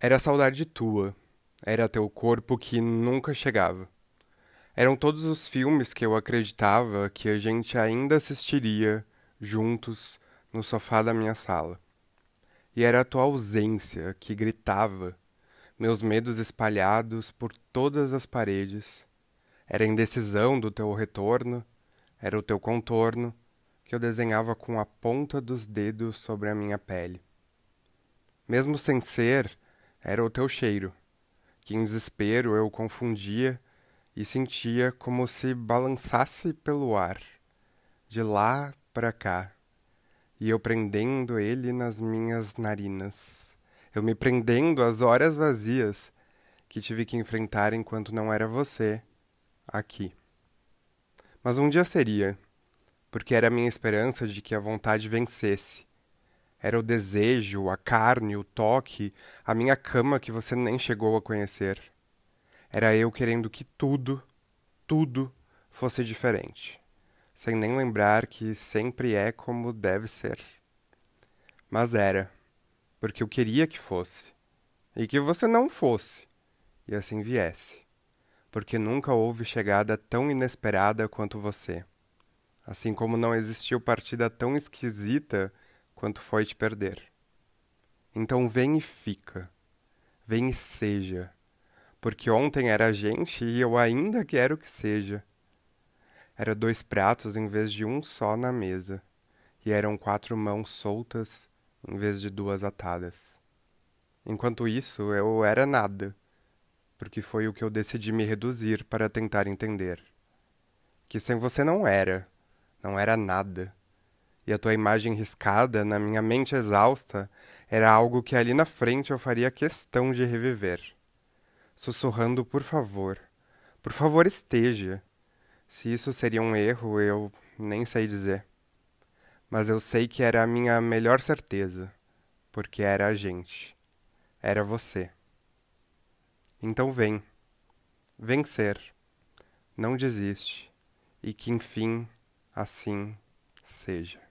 Era saudade tua, era teu corpo que nunca chegava. Eram todos os filmes que eu acreditava que a gente ainda assistiria juntos no sofá da minha sala. E era a tua ausência que gritava, meus medos espalhados por todas as paredes. Era a indecisão do teu retorno, era o teu contorno que eu desenhava com a ponta dos dedos sobre a minha pele. Mesmo sem ser, era o teu cheiro, que em desespero eu confundia e sentia como se balançasse pelo ar, de lá para cá, e eu prendendo ele nas minhas narinas, eu me prendendo às horas vazias que tive que enfrentar enquanto não era você aqui. Mas um dia seria, porque era a minha esperança de que a vontade vencesse era o desejo, a carne, o toque, a minha cama que você nem chegou a conhecer. Era eu querendo que tudo, tudo fosse diferente, sem nem lembrar que sempre é como deve ser. Mas era, porque eu queria que fosse, e que você não fosse, e assim viesse, porque nunca houve chegada tão inesperada quanto você. Assim como não existiu partida tão esquisita quanto foi te perder. Então vem e fica, vem e seja, porque ontem era a gente e eu ainda quero que seja. Era dois pratos em vez de um só na mesa, e eram quatro mãos soltas em vez de duas atadas. Enquanto isso, eu era nada, porque foi o que eu decidi me reduzir para tentar entender. Que sem você não era, não era nada e a tua imagem riscada na minha mente exausta era algo que ali na frente eu faria questão de reviver. Sussurrando, por favor, por favor esteja. Se isso seria um erro, eu nem sei dizer. Mas eu sei que era a minha melhor certeza, porque era a gente. Era você. Então vem. Vencer. Não desiste. E que enfim, assim seja.